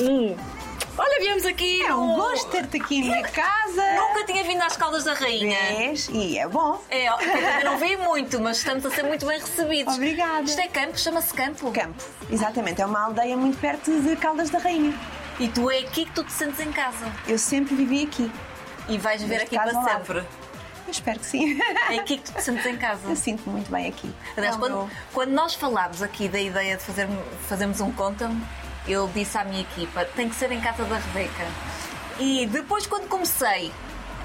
Hum. Olha, viemos aqui. É um no- gosto ter-te aqui em minha casa. Nunca tinha vindo às Caldas da Rainha. Vês? E é bom. É, eu não vi muito, mas estamos a ser muito bem recebidos. Obrigada. Isto é campo, chama-se campo. Campo, exatamente. É uma aldeia muito perto de Caldas da Rainha. E tu é aqui que tu te sentes em casa. Eu sempre vivi aqui. E vais viver aqui para sempre. Eu espero que sim. É aqui que tu te sentes em casa. Eu sinto muito bem aqui. Aliás, É quando, quando nós falámos aqui da ideia de fazer, fazermos um conta-me, eu disse à minha equipa: tem que ser em casa da Rebeca. E depois, quando comecei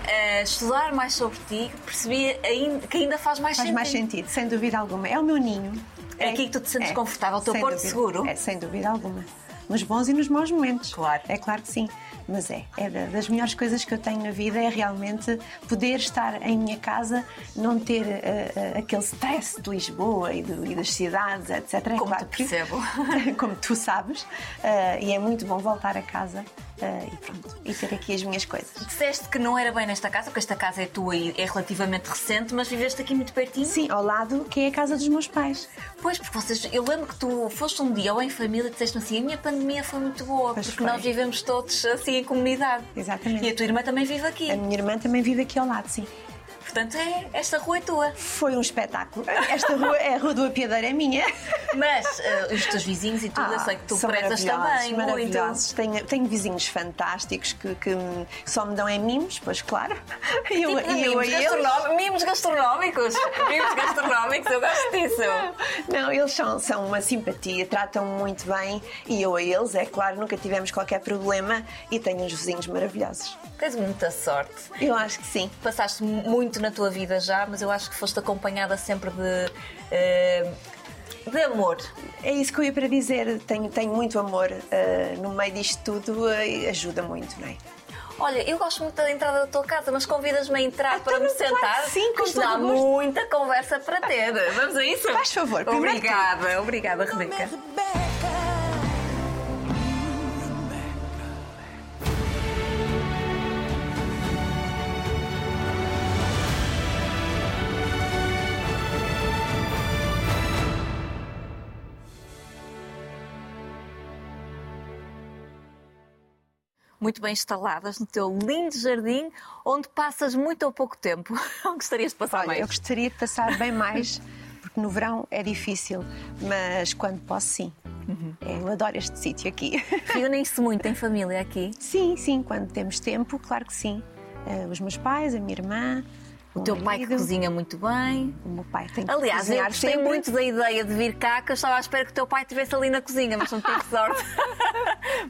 a estudar mais sobre ti, percebi ainda- que ainda faz mais Faz sentido. mais sentido, sem dúvida alguma. É o meu ninho. É aqui que tu te sentes confortável, o teu porto dúvida. seguro? É, sem dúvida alguma. Nos bons e nos maus momentos. Claro. É claro que sim. Mas é, é da- das melhores coisas que eu tenho na vida é realmente poder estar em minha casa, não ter eh, eh, aquele stress de Lisboa e, do- e das cidades, etc. É Como claro que- percebo. como tu sabes. eh, e é muito bom voltar a casa e pronto, e ter aqui as minhas coisas. Disseste que não era bem nesta casa, porque esta casa é tua e é relativamente recente, mas viveste aqui muito pertinho. Sim, ao lado que é a casa dos meus pais. Pois, porque vocês, eu lembro que tu foste um dia ou em família e disseste assim: a minha pandemia foi muito boa, Pois porque foi. nós vivemos todos assim em comunidade. Exatamente. E a tua irmã também vive aqui. A minha irmã também vive aqui ao lado, sim. Portanto, é, esta rua é tua. Foi um espetáculo. Esta rua, a Rua do Apiadeiro é minha. Mas eh, os teus vizinhos e tudo, eu sei que tu Ah, prezas maravilhosos, também muito. maravilhosos. Tenho, tenho vizinhos fantásticos que, que só me dão em mimos, pois claro. E eu, Tipo eu mimos, gastronó- mimos gastronómicos. mimos gastronómicos, eu gosto disso. Não, eles são, são uma simpatia, tratam muito bem e eu a eles, é claro, nunca tivemos qualquer problema e tenho uns vizinhos maravilhosos. Tens muita sorte. Eu acho que sim. Passaste muito na tua vida já, mas eu acho que foste acompanhada sempre de. eh, de amor. É isso que eu ia para dizer. Tenho, tenho muito amor eh, no meio disto tudo, eh, ajuda muito, não é? Olha, eu gosto muito da entrada da tua casa, mas convidas-me a entrar Então, para me sentar. sim, com todo gosto. muita conversa para ter. Vamos a isso? Faz favor, Obrigada, obrigada, Rebeca. Muito bem instaladas no teu lindo jardim, onde passas muito ou pouco tempo. Onde gostarias de passar Olha, mais? eu gostaria de passar bem mais, porque no verão é difícil, mas quando posso, sim. Uhum. Eu adoro este sítio aqui. Reúnem-se muito em família aqui. Sim, sim, quando temos tempo, claro que sim. Eh, os meus pais, a minha irmã, O teu pai que cozinha muito bem. O meu pai tem que Aliás, eu cozinhar gostei sempre. muito da ideia de vir cá, que eu estava à espera que o teu pai estivesse ali na cozinha, mas não tive sorte.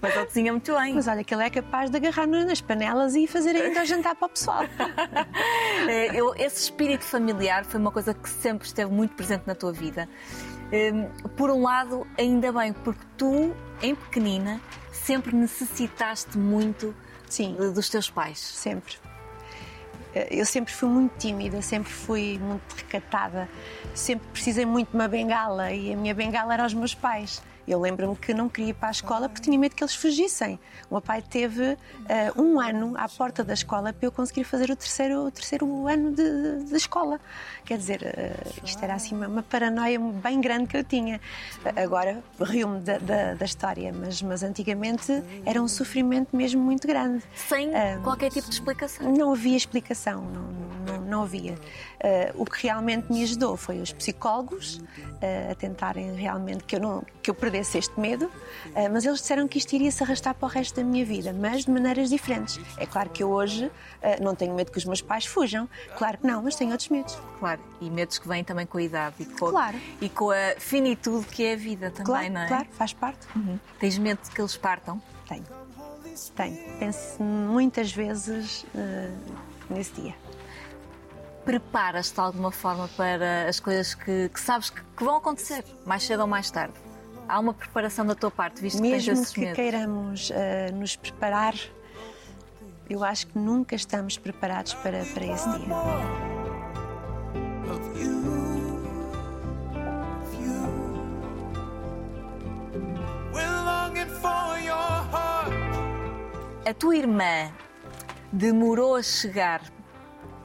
mas ele cozinha muito bem. Mas olha que ele é capaz de agarrar nas panelas e fazer ainda o jantar para o pessoal. Eh, eu- esse espírito familiar foi uma coisa que sempre esteve muito presente na tua vida. Hum, Por um lado, ainda bem, porque tu, em pequenina, sempre necessitaste muito Sim. dos teus pais. Sempre. Eh, Eu sempre fui muito tímida, sempre fui muito recatada, sempre precisei muito de uma bengala e a minha bengala era aos meus pais. Eu lembro-me que não queria ir para a escola porque tinha medo que eles fugissem. O meu pai teve eh, um ano à porta da escola para eu conseguir fazer o terceiro, o terceiro ano de, de- de escola. Quer dizer, eh, isto era assim uma, uma paranoia bem grande que eu tinha. Eh, Agora rio-me da, da- da história, mas, mas antigamente era um sofrimento mesmo muito grande. Sem qualquer tipo de explicação. Não havia explicação, não, não, não havia. Eh, o que realmente me ajudou foi os psicólogos eh, a tentarem realmente que eu, não, que eu perdesse este medo, eh, mas eles disseram que isto iria se arrastar para o resto da minha vida, mas de maneiras diferentes. É claro que eu hoje não tenho medo que os meus pais fujam, claro que não, mas tenho outros medos. Claro, e medos que vêm também com a idade e com, Claro. e com a finitude que é a vida também, Claro, não é? claro, faz parte. Uhum. Tens medo de que eles partam? Tenho. Tenho. Penso muitas vezes eh, nesse dia. Preparas-te de alguma forma para as coisas que, que sabes que, que vão acontecer, mais cedo ou mais tarde? Há uma preparação da tua parte, visto que tens Mesmo esses que medos? queiramos eh, nos preparar, eu acho que nunca estamos preparados para, para esse dia. A tua irmã demorou a chegar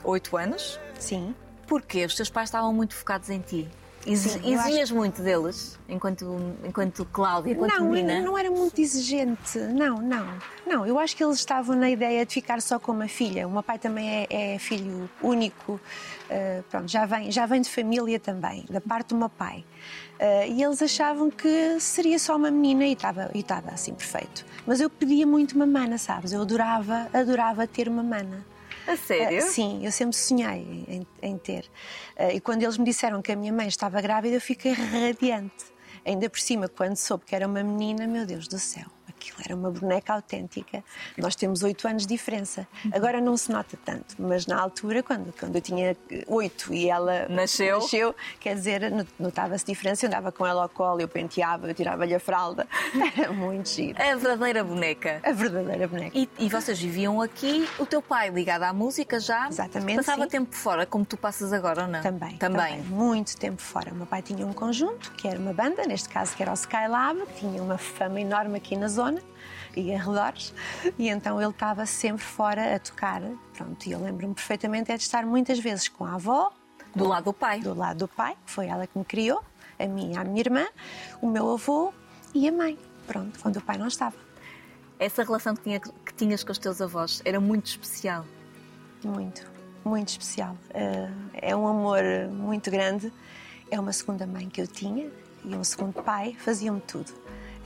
oito anos. Sim. Porque os teus pais estavam muito focados em ti. Exi- Sim, eu acho- Exigias muito deles, enquanto, enquanto Cláudia, enquanto Não, menina. não era muito exigente. Não, não. Não, eu acho que eles estavam na ideia de ficar só com uma filha. O meu pai também é, é filho único. Uh, pronto, já vem, já vem de família também, da parte do meu pai. Uh, e eles achavam que seria só uma menina e estava e estava assim perfeito. Mas eu pedia muito uma mana, sabes? Eu adorava, adorava ter uma mana. A sério? Ah, sim, eu sempre sonhei em, em ter. Ah, e quando eles me disseram que a minha mãe estava grávida, eu fiquei radiante. Ainda por cima, quando soube que era uma menina, meu Deus do céu, aquilo era uma boneca autêntica. Nós temos oito anos de diferença. Agora não se nota tanto, mas na altura, quando, quando eu tinha oito e ela Nasceu? nasceu quer dizer, not- notava-se diferença. Eu andava com ela ao colo, eu penteava, eu tirava-lhe a fralda. Era muito giro. A verdadeira boneca. A verdadeira boneca. E, e vocês viviam aqui, o teu pai ligado à música já? Exatamente, Passava sim. tempo fora, como tu passas agora ou não? Também, Também. Muito tempo fora. O meu pai tinha um conjunto, que era uma banda, neste caso que era o Skylab, que tinha uma fama enorme aqui na zona e arredores, e então ele estava sempre fora a tocar. Pronto, e eu lembro-me perfeitamente é de estar muitas vezes com a avó, Do lado do pai. do lado do pai, que foi ela que me criou, a mim e a minha irmã, o meu avô e a mãe. Pronto, quando o pai não estava. Essa relação que, tinha- que tinhas com os teus avós era muito especial. Muito, muito especial. Eh, É um amor muito grande. É uma segunda mãe que eu tinha e um segundo pai. Faziam-me tudo.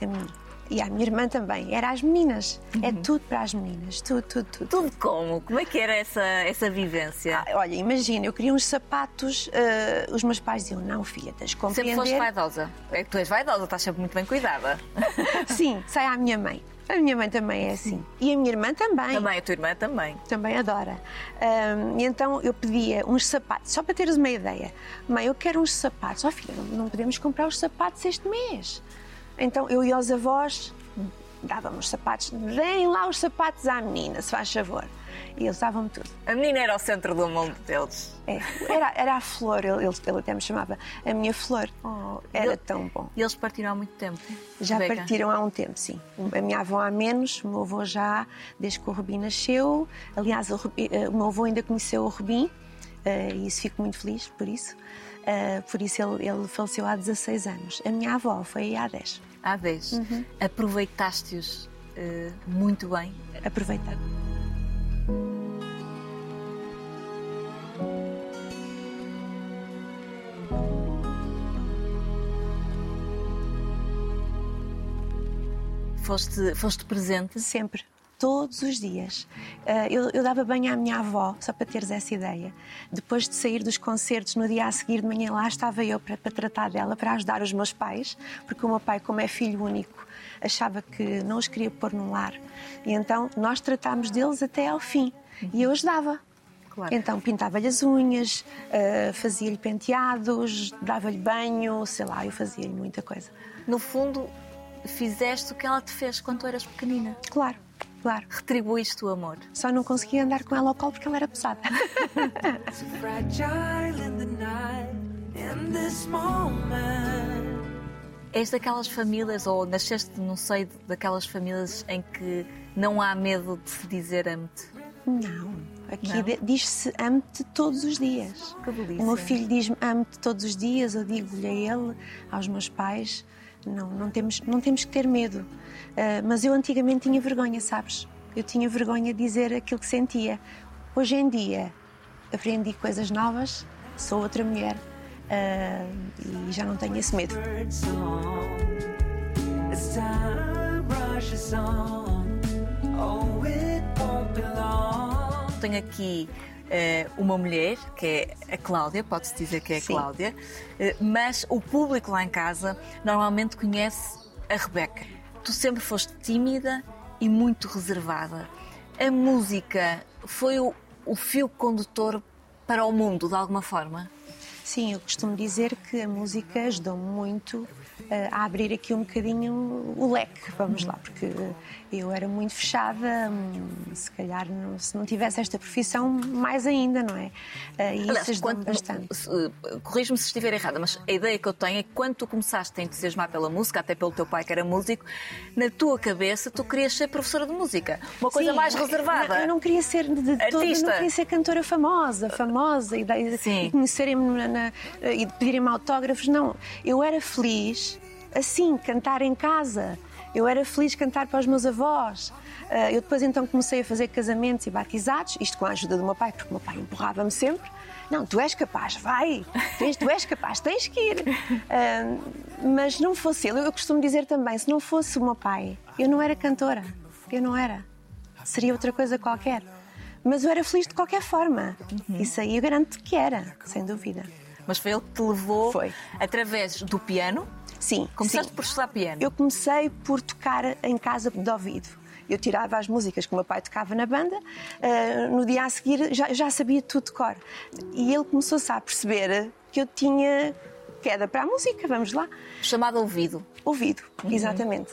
A mim. E à minha irmã também. Era as meninas. É tudo para as meninas. Tudo, tudo, tudo. Tudo como? Como é que era essa, essa vivência? Ah, olha, imagina, eu queria uns sapatos. eh, os meus pais diziam: Não, filha, tens de Sempre compreender. foste vaidosa. É que tu és vaidosa, estás sempre muito bem cuidada. Sim, sai à minha mãe. A minha mãe também é assim. E a minha irmã também. Também, a tua irmã também. também adora. Ahm, e então eu pedia uns sapatos, só para teres uma ideia. Mãe, eu quero uns sapatos. Ó filha, não, não podemos comprar os sapatos este mês. Então eu e aos avós dávamos sapatos. Deem lá os sapatos à menina, se faz favor. E eles davam-me tudo. A menina era o centro do mundo deles. É, era, era a flor, ele, ele- até me chamava a minha flor. era Ele- tão bom. E eles partiram há muito tempo. Já Rebeca. partiram há um tempo, sim. A minha avó há menos, o meu avô já, desde que o Rubim nasceu. Aliás, o, Rubim- eh, o meu avô ainda conheceu o Rubim eh, e isso fico muito feliz por isso. Eh, por isso ele, ele faleceu há 16 anos. A minha avó foi há 10. Há 10. Uhum. Aproveitaste-os eh, muito bem. Aproveita. Foste, foste presente. Sempre. Todos os dias. Eh, eu, eu dava banho à minha avó, só para teres essa ideia. Depois de sair dos concertos, no dia a seguir de manhã, lá estava eu para, para tratar dela, para ajudar os meus pais, porque o meu pai, como é filho único, achava que não os queria pôr num lar. E então nós tratámos deles até ao fim. E eu ajudava. Claro. Então pintava-lhe as unhas, eh, fazia-lhe penteados, dava-lhe banho, sei lá, eu fazia-lhe muita coisa. No fundo, fizeste o que ela te fez quando tu eras pequenina. Claro, claro. Retribuíste o amor. Só não conseguia andar com ela ao colo porque ela era pesada. So fragile in the night, in this moment. És daquelas famílias, ou nasceste no seio de- daquelas famílias em que não há medo de se dizer amo-te. Não, aqui Não? diz-se amo-te todos os dias. Que delícia. O meu filho diz-me amo-te todos os dias, eu digo-lhe a ele, aos meus pais, não, não, temos, não temos que ter medo. Ah, mas eu antigamente tinha vergonha, sabes? Eu tinha vergonha de dizer aquilo que sentia. Hoje em dia aprendi coisas novas, sou outra mulher ah, e já não tenho esse medo. Tenho aqui eh, uma mulher, que é a Cláudia, pode-se dizer que é a Sim. Cláudia, eh, mas o público lá em casa normalmente conhece a Rebeca. Tu sempre foste tímida e muito reservada. A música foi o, o fio condutor para o mundo, de alguma forma? Sim, eu costumo dizer que a música ajudou-me muito eh, a abrir aqui um bocadinho o leque, vamos lá, porque eu era muito fechada, hum, se calhar não- se não tivesse esta profissão, mais ainda, não é? Eh, E Aliás, isso quando- bastante. eh, Corrijo-me se estiver errada, mas a ideia que eu tenho é que quando tu começaste a entusiasmar pela música, até pelo teu pai que era músico, na tua cabeça tu querias ser professora de música. Uma coisa Sim, mais reservada. Eu não queria ser de, todo, não queria ser cantora famosa, famosa e, e conhecerem-me na- e pedirem-me autógrafos. Não, eu era feliz assim, cantar em casa. Eu era feliz cantar para os meus avós. Ah, Eu depois então comecei a fazer casamentos e batizados, isto com a ajuda do meu pai, porque o meu pai empurrava-me sempre. Não, tu és capaz, vai, tens, tu és capaz, tens que ir. Ah, mas não fosse ele, eu costumo dizer também, se não fosse o meu pai, eu não era cantora, eu não era seria outra coisa qualquer. Mas eu era feliz de qualquer forma. Isso aí eu garanto que era, sem dúvida. Mas foi ele que te levou Foi. através do piano. Sim. Começaste sim. por estudar piano. Eu comecei por tocar em casa de ouvido. Eu tirava as músicas que o meu pai tocava na banda, ah, no dia a seguir já, já sabia tudo de cor. E ele começou-se a perceber que eu tinha queda para a música, vamos lá. Chamado ouvido. Ouvido, exatamente.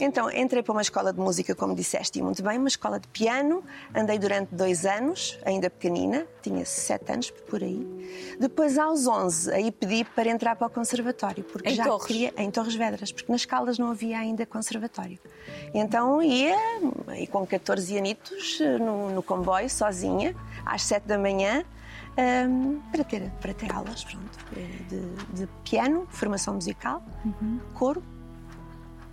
Então, entrei para uma escola de música, como disseste, e muito bem, uma escola de piano. Andei durante dois anos, ainda pequenina, tinha sete anos por aí. Depois, aos 11, aí pedi para entrar para o conservatório, porque Em já Torres? queria em Torres Vedras, porque nas Caldas não havia ainda conservatório. Então ia, e com 14 anitos, no, no comboio, sozinha, às sete da manhã. Hum, para, ter, para ter aulas pronto, de, de piano, formação musical, coro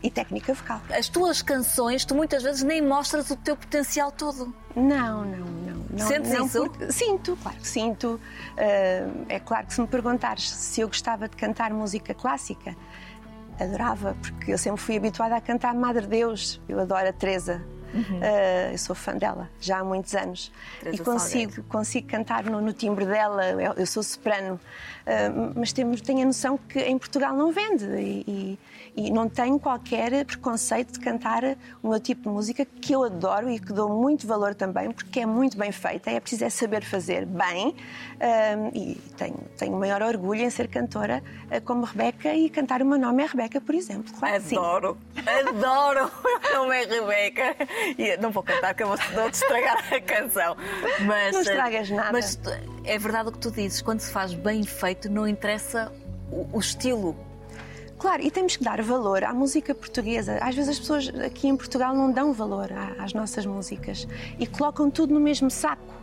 e técnica vocal. As tuas canções, tu muitas vezes nem mostras o teu potencial todo. Não, não, não. não Sentes não, isso? porque- Sinto, claro que sinto. Ah, é claro que se me perguntares se eu gostava de cantar música clássica, adorava, porque eu sempre fui habituada a cantar Madre Deus. Eu adoro a Teresa. Ah, eu sou fã dela já há muitos anos Uhum. Teresa e consigo, consigo cantar no, no timbre dela. Eu, eu sou soprano, Ah, mas temos, tenho a noção que em Portugal não vende e, e- e não tenho qualquer preconceito de cantar o meu tipo de música que eu adoro e que dou muito valor também, porque é muito bem feita, é preciso é saber fazer bem ah, e tenho, tenho o maior orgulho em ser cantora ah, como Rebeca e cantar o meu nome é Rebeca, por exemplo. Claro que sim. Adoro, adoro. O meu nome é Rebeca. E não vou cantar, que eu vou vou-te estragar a canção. Mas, Não estragas nada. Mas é verdade o que tu dizes. Quando se faz bem feito, não interessa o, o estilo. Claro, e temos que dar valor à música portuguesa. Às vezes as pessoas aqui em Portugal não dão valor às nossas músicas e colocam tudo no mesmo saco.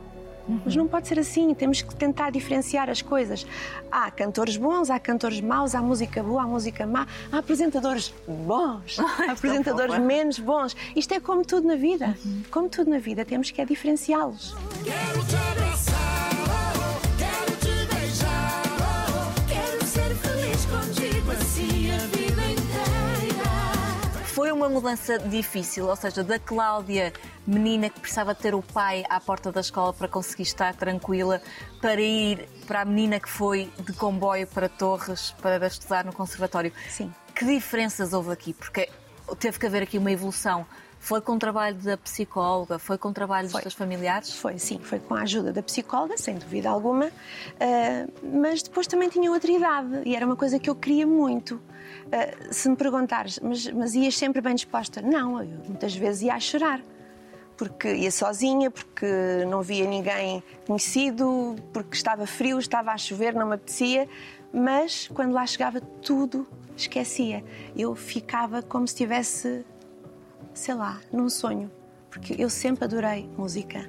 Mas não pode ser assim, temos que tentar diferenciar as coisas. Há cantores bons, há cantores maus, há música boa, há música má, há apresentadores bons, há apresentadores fofa. menos bons. Isto é como tudo na vida. Como tudo na vida, temos que é diferenciá-los. Quero te abraçar, uma mudança difícil, ou seja, da Cláudia, menina que precisava ter o pai à porta da escola para conseguir estar tranquila, para ir para a menina que foi de comboio para Torres para estudar no conservatório. Sim. Que diferenças houve aqui? Porque teve que haver aqui uma evolução. Foi com o trabalho da psicóloga, foi com o trabalho Foi. dos teus familiares? Foi, sim, foi com a ajuda da psicóloga, sem dúvida alguma, ah, mas depois também tinha outra idade e era uma coisa que eu queria muito. Ah, se me perguntares, mas, mas ias sempre bem disposta? Não, eu muitas vezes ia a chorar. Porque ia sozinha, porque não via ninguém conhecido, porque estava frio, estava a chover, não me apetecia, mas quando lá chegava tudo esquecia. Eu ficava como se estivesse sei lá, num sonho. Porque eu sempre adorei música,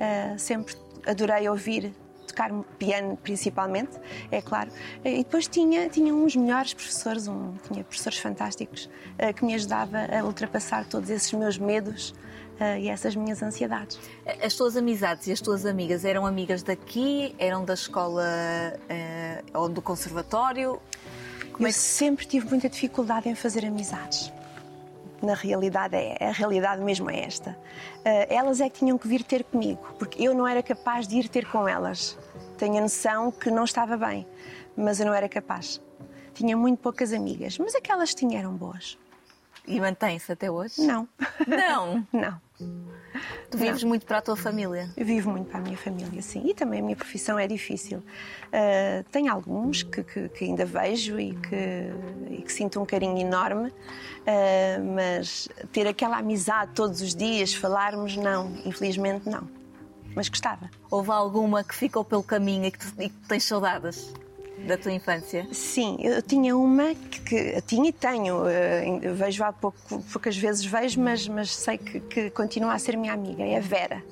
ah, sempre adorei ouvir, tocar piano principalmente, é claro. E depois tinha, tinha uns melhores professores, um, tinha professores fantásticos ah, que me ajudava a ultrapassar todos esses meus medos e essas minhas ansiedades. As tuas amizades e as tuas amigas eram amigas daqui? Eram da escola eh, ou do conservatório? eu sempre tive muita dificuldade em fazer amizades. Na realidade, é, a realidade mesmo é esta. Ah, elas é que tinham que vir ter comigo, porque eu não era capaz de ir ter com elas. Tenho a noção que não estava bem, mas eu não era capaz. Tinha muito poucas amigas, mas aquelas que tinha eram boas. E mantém-se até hoje? Não. Não. Não. Tu vives muito para a tua família. Eu vivo muito para a minha família, sim. E também a minha profissão é difícil. Uh, tem alguns que, que- que ainda vejo e que, e que sinto um carinho enorme, uh, mas ter aquela amizade todos os dias, falarmos, não. Infelizmente, não. Mas gostava. Houve alguma que ficou pelo caminho e que, tu, e que tens saudades da tua infância? Sim, eu tinha uma que, que tinha e tenho, eu vejo há pouco, poucas vezes vejo, mas, mas sei que, que continua a ser minha amiga, é a Vera.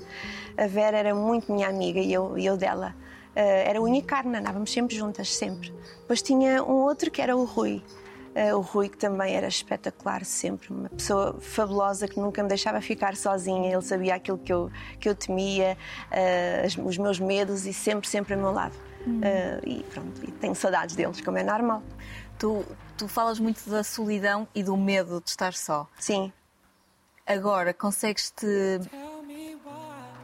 A Vera era muito minha amiga e eu, eu dela. Eh, Era carne, andávamos sempre juntas, sempre. Depois tinha um outro que era o Rui. Eh, O Rui, que também era espetacular, sempre. Uma pessoa fabulosa que nunca me deixava ficar sozinha. Ele sabia aquilo que eu, que eu temia, as- os meus medos e sempre, sempre ao meu lado. Eh, e pronto, e tenho saudades deles, como é normal. Tu, tu falas muito da solidão e do medo de estar só. Sim, Agora, consegues-te.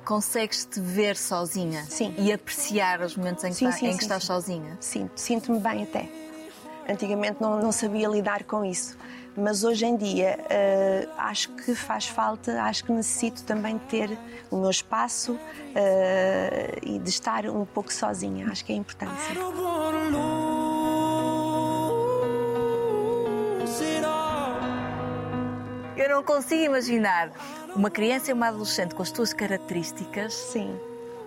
Consegues-te ver sozinha Sim. e apreciar os momentos em que, Sim, tá- sim, em que sim, estás sim. sozinha. sinto, sinto-me bem até. Antigamente não, não sabia lidar com isso, mas hoje em dia eh, acho que faz falta, acho que necessito também ter o meu espaço eh, e de estar um pouco sozinha. Acho que é importante. Eu não consigo imaginar uma criança e uma adolescente com as tuas características Sim.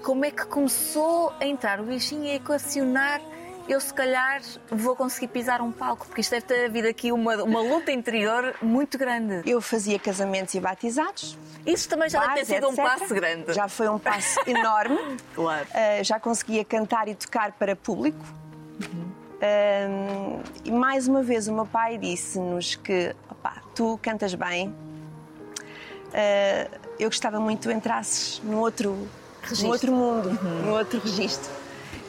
como é que começou a entrar o bichinho e a equacionar eu se calhar vou conseguir pisar um palco, porque isto deve ter havido aqui uma, uma luta interior muito grande. Eu fazia casamentos e batizados. Isso também já deve ter sido um etc. passo grande. Já foi um passo enorme. Claro. Uh, já conseguia cantar e tocar para público. Um, e mais uma vez o meu pai disse-nos que opá, tu cantas bem. Uh, eu gostava muito que tu entrasses num outro, Registro. num outro mundo, num outro registro.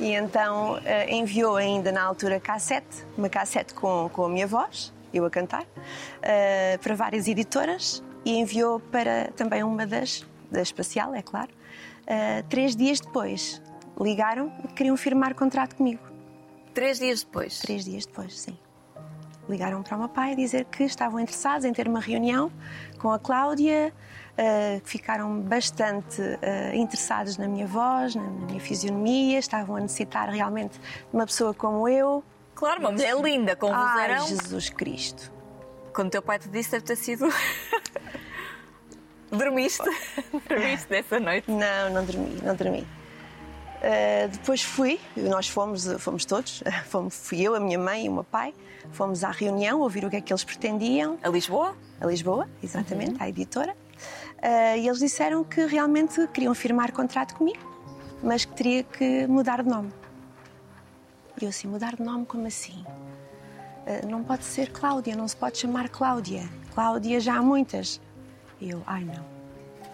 E então uh, enviou ainda na altura cassete, uma cassete com, com a minha voz, eu a cantar, uh, para várias editoras e enviou para também uma das, da Espacial, é claro. Uh, três dias depois ligaram e queriam firmar contrato comigo. Três dias depois. Três dias depois, sim. Ligaram para o meu pai a dizer que estavam interessados em ter uma reunião com a Cláudia, eh, que ficaram bastante eh, interessados na minha voz, na, minha fisionomia, estavam a necessitar realmente de uma pessoa como eu. Claro, uma mulher linda, com um Ai. Jesus Cristo. Quando teu pai te disse, deve ter sido. Dormiste? Dormiste nessa noite? Não, não dormi, não dormi. Uh, depois fui, nós fomos, fomos todos, fomos, fui eu, a minha mãe e o meu pai, fomos à reunião ouvir o que é que eles pretendiam. A Lisboa? a Lisboa, exatamente, à editora. Uh, e eles disseram que realmente queriam firmar contrato comigo, mas que teria que mudar de nome. E eu assim, mudar de nome como assim? Uh, não pode ser Cláudia, não se pode chamar Cláudia. Cláudia já há muitas. E eu, ai não,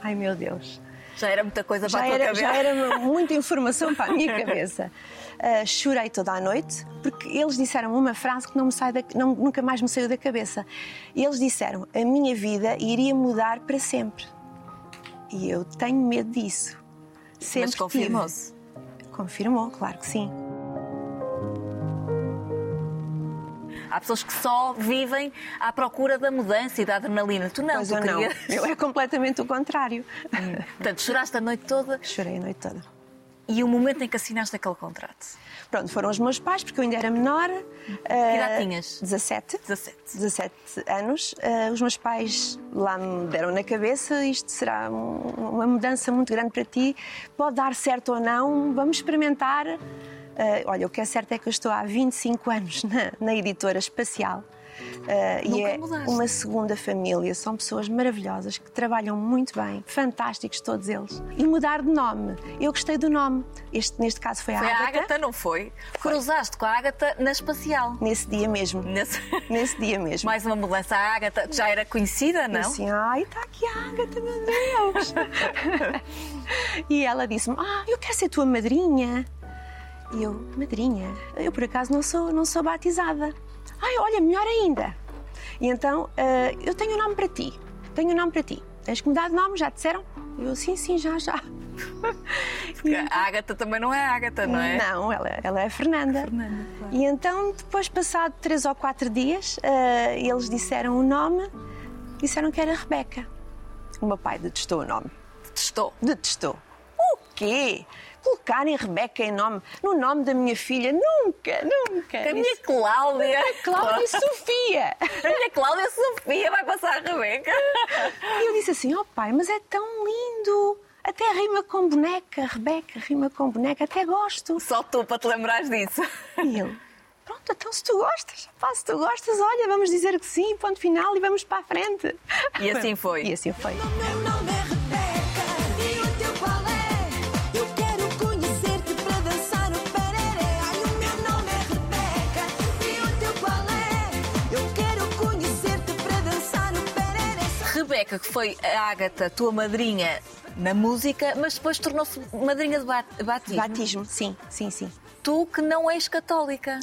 ai meu Deus. Já era muita coisa para Já a tua era, cabeça. já era muita informação para a minha cabeça. Uh, chorei toda a noite porque eles disseram uma frase que não me sai da, não- nunca mais me saiu da cabeça. Eles disseram: a minha vida iria mudar para sempre. E eu tenho medo disso. Sempre Mas confirmou-se. Confirmou, claro que sim. Há pessoas que só vivem à procura da mudança e da adrenalina. Tu não, Mas tu eu não. querias. Eu é completamente o contrário. Portanto, choraste a noite toda Chorei a noite toda. E o momento em que assinaste aquele contrato. Pronto, foram os meus pais, porque eu ainda era menor. Que idade tinhas? 17. 17. 17 anos. Ah, os meus pais lá me deram na cabeça: isto será um- uma mudança muito grande para ti, pode dar certo ou não, vamos experimentar. Ah, olha, o que é certo é que eu estou há 25 anos na, na editora espacial. Ah, e é mudaste. uma segunda família, são pessoas maravilhosas que trabalham muito bem, fantásticos todos eles. E mudar de nome, eu gostei do nome. Este, neste caso foi a Foi a Ágata, Ágata, não foi? Cruzaste com a Ágata na espacial. nesse dia mesmo. Nesse... Nesse dia mesmo. Mais uma mudança. A Ágata que já era conhecida, E não? assim, ai, está aqui a Ágata, meu Deus! e ela disse-me, ah, eu quero ser tua madrinha. E eu, madrinha? Eu por acaso não sou, não sou batizada. Ai, olha, melhor ainda. E então, ah, eu tenho um nome para ti. Tenho um nome para ti. Tens que mudar de nome, já disseram? E eu, sim, sim, já, já. E A Ágata também não é Ágata, não é? Não, ela, ela é a Fernanda. Fernanda, claro. E então, depois, passado três ou quatro dias, ah, eles disseram o nome, disseram que era Rebeca. O meu pai detestou o nome. Testou. Detestou. O quê? Colocarem Rebeca em nome, no nome da minha filha? Nunca, nunca. A minha Cláudia. Cláudia Sofia. A minha Cláudia Sofia vai passar a Rebeca. E eu disse assim: Oh pai, mas é tão lindo. Até rima com boneca, Rebeca, rima com boneca, até gosto. Só tu para te lembrares disso. E ele: Pronto, então se tu gostas, pá, se tu gostas, olha, vamos dizer que sim, ponto final e vamos para a frente. E assim foi. E assim foi. Rebeca, que foi a Ágata, tua madrinha na música, mas depois tornou-se madrinha de ba- batismo. Batismo, sim, sim, sim. Tu que não és católica.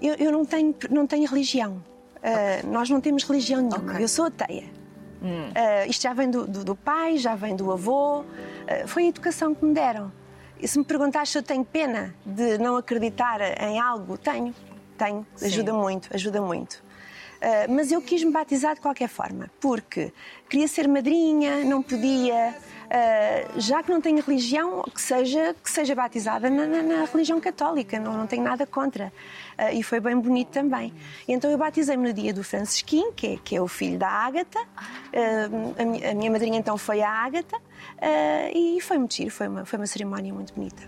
Eu, eu não, tenho, não tenho religião. Ah, nós não temos religião nenhuma. Ok. Eu sou ateia. Ah, isto já vem do, do- do pai, já vem do avô. Ah, foi a educação que me deram. E se me perguntares se eu tenho pena de não acreditar em algo, tenho. Tenho. Sim. Ajuda muito, ajuda muito. Ah, mas eu quis me batizar de qualquer forma, porque queria ser madrinha, não podia. Ah, já que não tenho religião, que seja, que seja batizada na, na- na religião católica, não, não tenho nada contra. Ah, e foi bem bonito também. Então eu batizei-me no dia do Francisquinho, que é, que é o filho da Ágata. Ah, a, minha, a minha madrinha então foi a Ágata. e foi muito giro, foi uma, foi uma cerimónia muito bonita.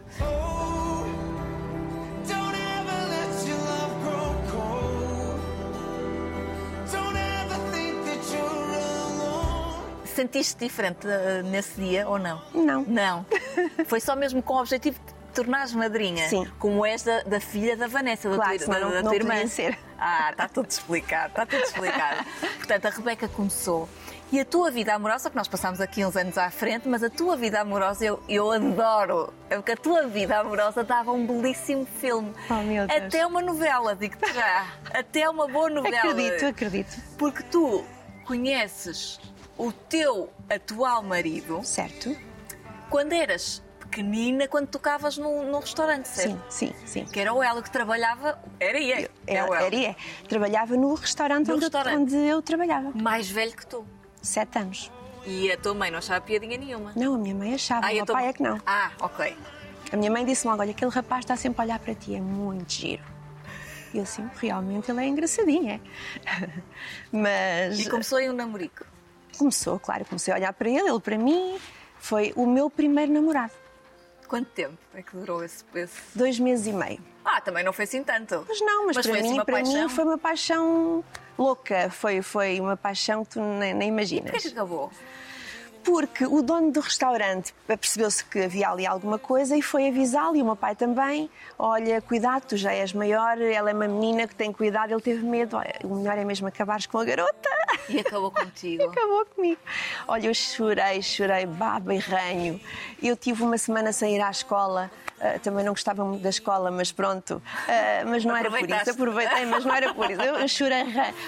Sentiste diferente eh, nesse dia ou não? Não. Não. Foi só mesmo com o objetivo de te tornares madrinha. Sim. Como és da, da filha da Vanessa, da Claro, tua, da, não- da não tua irmã. podia ser. Ah, está tudo explicado, está tudo explicado. Portanto, a Rebeca começou. E a tua vida amorosa, que nós passámos aqui uns anos à frente, mas a tua vida amorosa eu, eu adoro. É porque a tua vida amorosa dava um belíssimo filme. Oh, meu Deus. Até uma novela, digo-te já. Até uma boa novela. Acredito, acredito. Porque tu conheces o teu atual marido Certo? quando eras pequenina, quando tocavas num, num restaurante, certo? Sim, sim, sim. Que era o Hélio que trabalhava. Era e é. é o Era, era, é. Trabalhava no restaurante, No onde, eu- restaurante. onde eu trabalhava. Mais velho que tu. Sete anos. E a tua mãe não achava piadinha nenhuma. Não, a minha mãe achava, Ah, o e meu tua- pai é que não. Ah, ok. A minha mãe disse logo: olha, aquele rapaz está sempre a olhar para ti, é muito giro. E eu assim, realmente ele é engraçadinho, é. Mas E começou aí um namorico. Começou, claro, comecei a olhar para ele, ele para mim. Foi o meu primeiro namorado. Quanto tempo é que durou esse, esse... Dois meses e meio. Ah, também não foi assim tanto. Mas não, mas, Mas para, assim mim, uma para paixão? mim foi uma paixão louca. Foi, foi uma paixão que tu nem, nem imaginas. Porquê que acabou? Porque o dono do restaurante percebeu-se que havia ali alguma coisa e foi avisá-lo, e o meu pai também. Olha, cuidado, tu já és maior, ela é uma menina que tem cuidado, ele teve medo. Olha, o melhor é mesmo acabares com a garota. E acabou contigo. Acabou comigo. Olha, eu chorei, chorei, baba e ranho. Eu tive uma semana sem ir à escola. ah, também não gostava muito da escola, mas pronto. Ah, mas não era por isso. Aproveitei, mas não era por isso. Eu, eu chorei,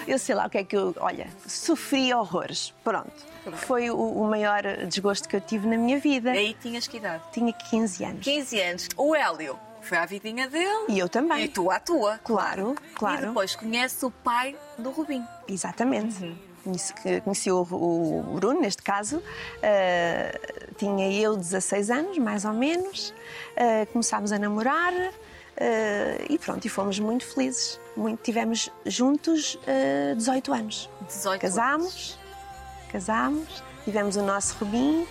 eu sei lá o que é que eu. Olha, sofri horrores. Pronto. Foi o, o maior desgosto que eu tive na minha vida. E aí tinhas que idade? Tinha 15 anos. 15 anos. O Hélio foi à vidinha dele. E eu também. E tu à tua. Claro, claro. E depois conhece o pai do Rubinho. Exatamente. Uhum. Conheci, conheci o, o Bruno, neste caso. Ah, tinha eu 16 anos, mais ou menos. Ah, começámos a namorar ah, e pronto, e fomos muito felizes. Muito, tivemos juntos ah, 18 anos. 18 Casámos, casámos, tivemos o nosso Rubinho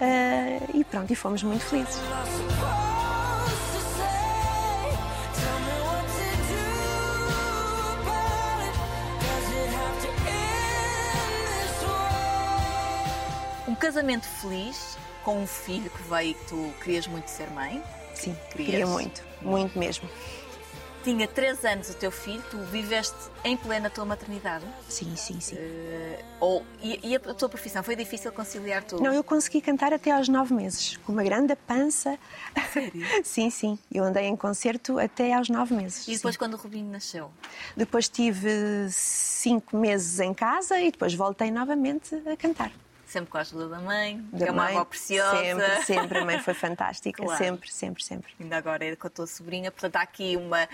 ah, e pronto, e fomos muito felizes. Um casamento feliz, com um filho que veio e que tu querias muito ser mãe. Sim, Querias? queria muito, muito mesmo. Tinha 3 anos o teu filho, tu viveste em plena tua maternidade. Sim, sim, sim. Eh, ou, e, e a tua profissão foi difícil conciliar tudo? Não, eu consegui cantar até aos nove meses, com uma grande pança. Sério? sim, sim. Eu andei em concerto até aos nove meses. E depois sim. quando o Rubinho nasceu? Depois tive cinco meses em casa e depois voltei novamente a cantar. Sempre com a ajuda da mãe, Da que é uma mãe, avó preciosa. Sempre, sempre. A mãe foi fantástica. Claro. Sempre, sempre, sempre. Ainda agora é com a tua sobrinha, portanto há aqui uma.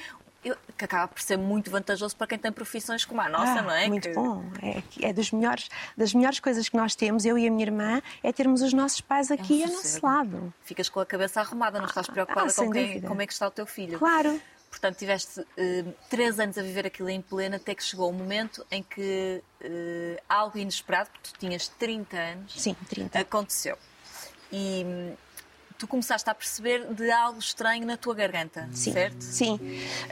Que acaba por ser muito vantajoso para quem tem profissões como a nossa, Ah, não é? Muito Que- bom. É, é dos melhores, das melhores coisas que nós temos, eu e a minha irmã, é termos os nossos pais aqui ao nosso lado. Ficas com a cabeça arrumada, não estás preocupada ah, com quem, como é que está o teu filho. Claro. Portanto, tiveste eh, três anos a viver aquilo em pleno até que chegou o momento em que eh, algo inesperado, porque tu tinhas 30 anos, Sim, 30. aconteceu. E hum, tu começaste a perceber de algo estranho na tua garganta, Sim, certo? sim.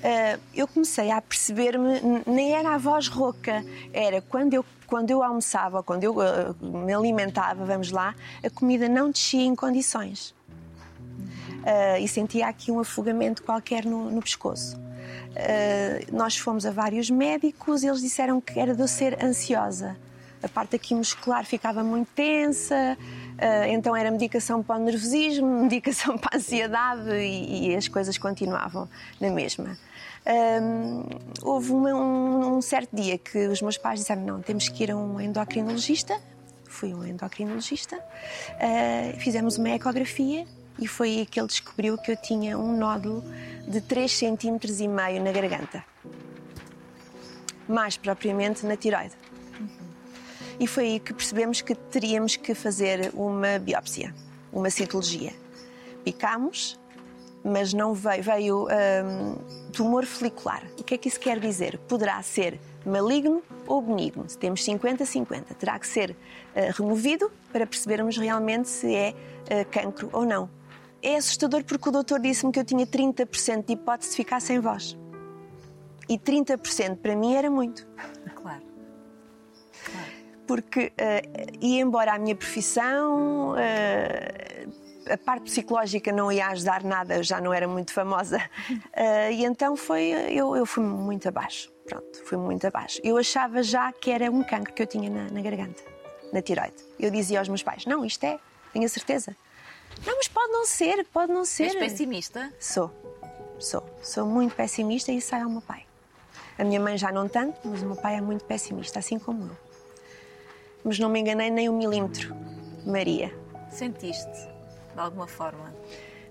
Ah, eu comecei a perceber-me, nem era a voz rouca, era quando eu, quando eu almoçava, quando eu me alimentava, vamos lá, a comida não descia em condições. Ah, e sentia aqui um afogamento qualquer no, no pescoço. Ah, nós fomos a vários médicos e eles disseram que era de eu ser ansiosa. A parte aqui muscular ficava muito tensa, ah, então era medicação para o nervosismo, medicação para a ansiedade e, e as coisas continuavam na mesma. Hum, houve um, um certo dia que os meus pais disseram: não, temos que ir a um endocrinologista. Fui a um endocrinologista, ah, fizemos uma ecografia e foi aí que ele descobriu que eu tinha um nódulo de 3 cm e meio na garganta. Mais propriamente na tiroide. E foi aí que percebemos que teríamos que fazer uma biópsia, uma citologia. Picámos, mas não veio, veio hum, tumor folicular. O que é que isso quer dizer? Poderá ser maligno ou benigno. Se temos 50-50, terá que ser eh, removido para percebermos realmente se é eh, cancro ou não. É assustador porque o doutor disse-me que eu tinha 30% de hipótese de ficar sem voz. E 30% para mim era muito Claro. porque eh, ia embora a minha profissão, eh, a parte psicológica não ia ajudar nada, eu já não era muito famosa. Eh, e então foi, eu, eu fui muito abaixo. Pronto, fui muito abaixo. Eu achava já que era um cancro que eu tinha na, na garganta, na tiroide. Eu dizia aos meus pais: Não, isto é, tenho a certeza. Não, mas pode não ser, pode não ser. És pessimista? Sou, sou. Sou muito pessimista e isso é ao meu pai. A minha mãe já não tanto, mas o meu pai é muito pessimista, assim como eu. Mas não me enganei nem um milímetro, Maria. Sentiste, de alguma forma?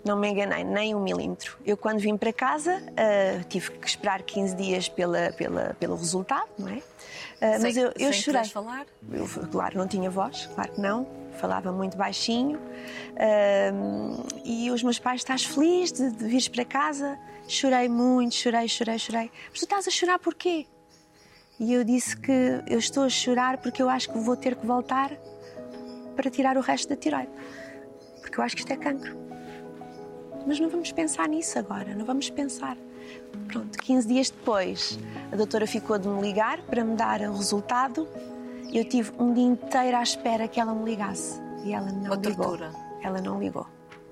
Não me enganei nem um milímetro. Eu, quando vim para casa, ah, tive que esperar 15 dias pela, pela, pelo resultado, não é? Mas sem, eu, eu sem chorei. falar? Eu, claro, não tinha voz, claro que não. Falava muito baixinho. Ahm, e os meus pais, estás feliz de, de vires para casa? Chorei muito, chorei, chorei, chorei. Mas tu estás a chorar porquê? E eu disse que eu estou a chorar porque eu acho que vou ter que voltar para tirar o resto da tiroide. Porque eu acho que isto é cancro. Mas não vamos pensar nisso agora, não vamos pensar. Pronto, 15 dias depois, a doutora ficou de me ligar para me dar o resultado. Eu tive um dia inteiro à espera que ela me ligasse. E ela não Uma ligou. tortura. Ela não ligou.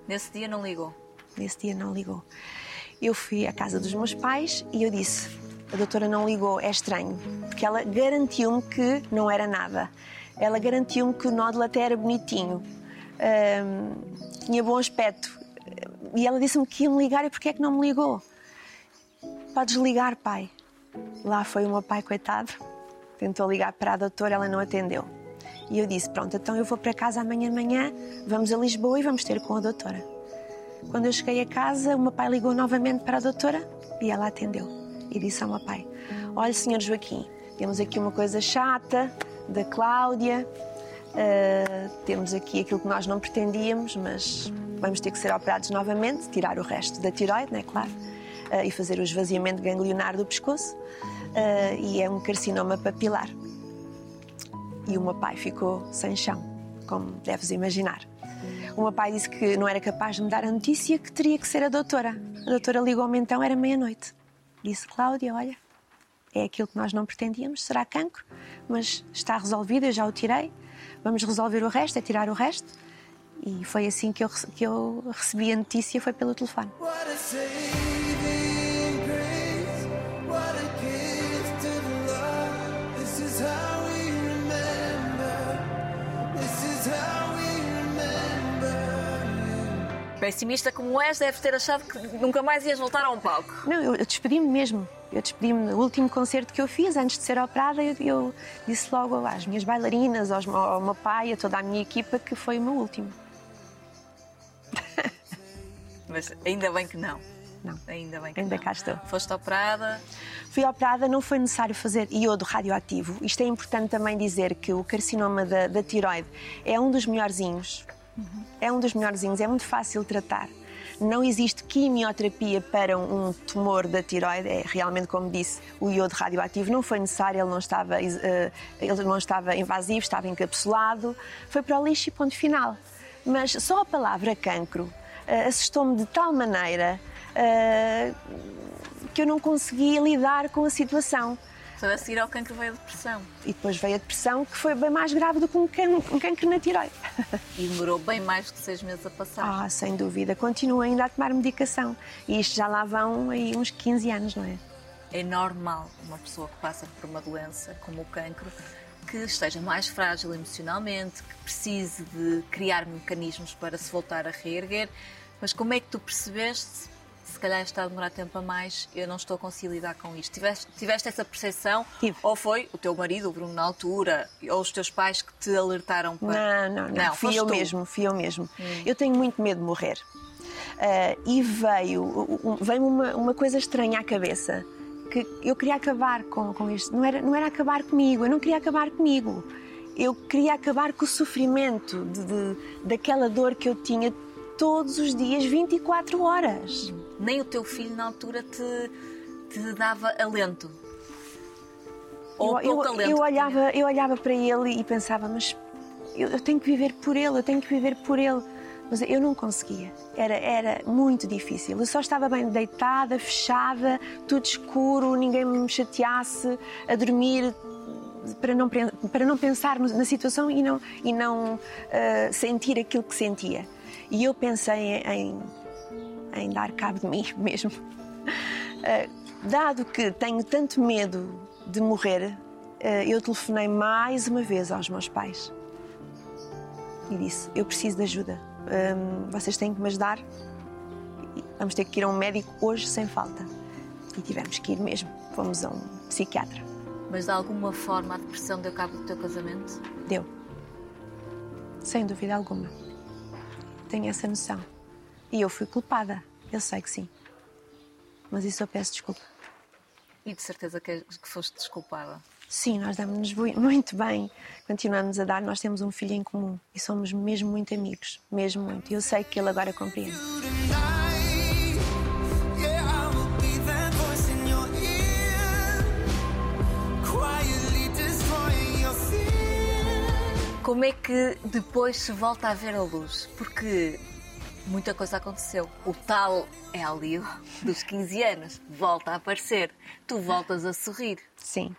Nesse dia não ligou. Nesse dia não ligou. Eu fui à casa dos meus pais e eu disse: a doutora não ligou, é estranho. Porque ela garantiu-me que não era nada. Ela garantiu-me que o nódulo até era bonitinho, Ahm, tinha bom aspecto. E ela disse-me que ia me ligar e porquê é que não me ligou? Podes ligar, pai. Lá foi o meu pai, coitado. Tentou ligar para a doutora, ela não atendeu. E eu disse: Pronto, então eu vou para casa amanhã de manhã, vamos a Lisboa e vamos ter com a doutora. Quando eu cheguei a casa, o meu pai ligou novamente para a doutora e ela atendeu. E disse ao meu pai: Olha, senhor Joaquim, temos aqui uma coisa chata da Cláudia, ah, temos aqui aquilo que nós não pretendíamos, mas vamos ter que ser operados novamente, tirar o resto da tiroide, não é claro, ah, e fazer o esvaziamento ganglionar do pescoço. Ah, e é um carcinoma papilar. E o meu pai ficou sem chão, como deves imaginar. O meu pai disse que não era capaz de me dar a notícia que teria que ser a doutora. A doutora ligou-me então, era meia-noite. Disse, Cláudia, olha, é aquilo que nós não pretendíamos, será cancro, mas está resolvido, eu já o tirei. Vamos resolver o resto, é tirar o resto. E foi assim que eu, que eu recebi a notícia, foi pelo telefone. Pessimista como és, deves ter achado que nunca mais ias voltar a um palco. Não, eu, eu despedi-me mesmo. Eu despedi-me no último concerto que eu fiz, antes de ser operada, eu, eu disse logo às minhas bailarinas, aos, ao meu pai, a toda a minha equipa, que foi o meu último. Mas ainda bem que não. não. Ainda bem que Ainda não. cá estou. Foste operada. Fui operada, não foi necessário fazer iodo radioativo. Isto é importante também dizer que o carcinoma da, da tiroide é um dos melhorzinhos. É um dos melhorzinhos, é muito fácil tratar. Não existe quimioterapia para um tumor da tiroide, é realmente, como disse, o iodo radioativo não foi necessário, ele não estava, eh, ele não estava invasivo, estava encapsulado, foi para o lixo e ponto final. Mas só a palavra cancro eh, assustou-me de tal maneira eh, que eu não conseguia lidar com a situação. Só a seguir ao cancro veio a depressão. E depois veio a depressão, que foi bem mais grave do que um can- um cancro na tiroide. E demorou bem mais do que seis meses a passar. Ah, sem dúvida. Continuo ainda a tomar medicação. E isto já lá vão aí uns 15 anos, não é? É normal uma pessoa que passa por uma doença como o cancro que esteja mais frágil emocionalmente, que precise de criar mecanismos para se voltar a reerguer. Mas como é que tu percebeste? Calhar está a demorar tempo a mais, eu não estou a conseguir lidar com isto. Tiveste, tiveste essa percepção? Tive. Ou foi o teu marido, o Bruno, na altura, ou os teus pais que te alertaram para. Não, não, não. fui foste eu tu. mesmo, fui eu mesmo. Eu tenho muito medo de morrer. Ah, e veio, veio uma, uma coisa estranha à cabeça. Que eu queria acabar com, com isto. Não era, não era acabar comigo, eu não queria acabar comigo. Eu queria acabar com o sofrimento de, de- daquela dor que eu tinha todos os dias, 24 horas. Nem o teu filho, na altura, te, te dava alento. Ou eu, pouco eu- alento. eu olhava, eu olhava para ele e pensava, mas eu, eu tenho que viver por ele, eu tenho que viver por ele. Mas eu não conseguia. Era, era muito difícil. Eu só estava bem deitada, fechada, tudo escuro, ninguém me chateasse, a dormir para não, para não pensar na situação e não, e não ah, sentir aquilo que sentia. E eu pensei em, em dar cabo de mim mesmo. Uh, dado que tenho tanto medo de morrer, uh, eu telefonei mais uma vez aos meus pais e disse: Eu preciso de ajuda. Um, vocês têm que me ajudar. Vamos ter que ir a um médico hoje sem falta. E tivemos que ir mesmo. Fomos a um psiquiatra. Mas de alguma forma a depressão deu cabo do teu casamento? Deu. Sem dúvida alguma. Tenho essa noção. E eu fui culpada. Eu sei que sim. Mas isso eu peço desculpa. E de certeza que, que foste desculpada. Sim, nós damos-nos muito bem, continuamos a dar. Nós temos um filho em comum e somos mesmo muito amigos, mesmo muito. E eu sei que ele agora compreende. Como é que depois se volta a ver a luz? Porque muita coisa aconteceu. O tal Hélio dos 15 anos volta a aparecer. Tu voltas a sorrir. Sim,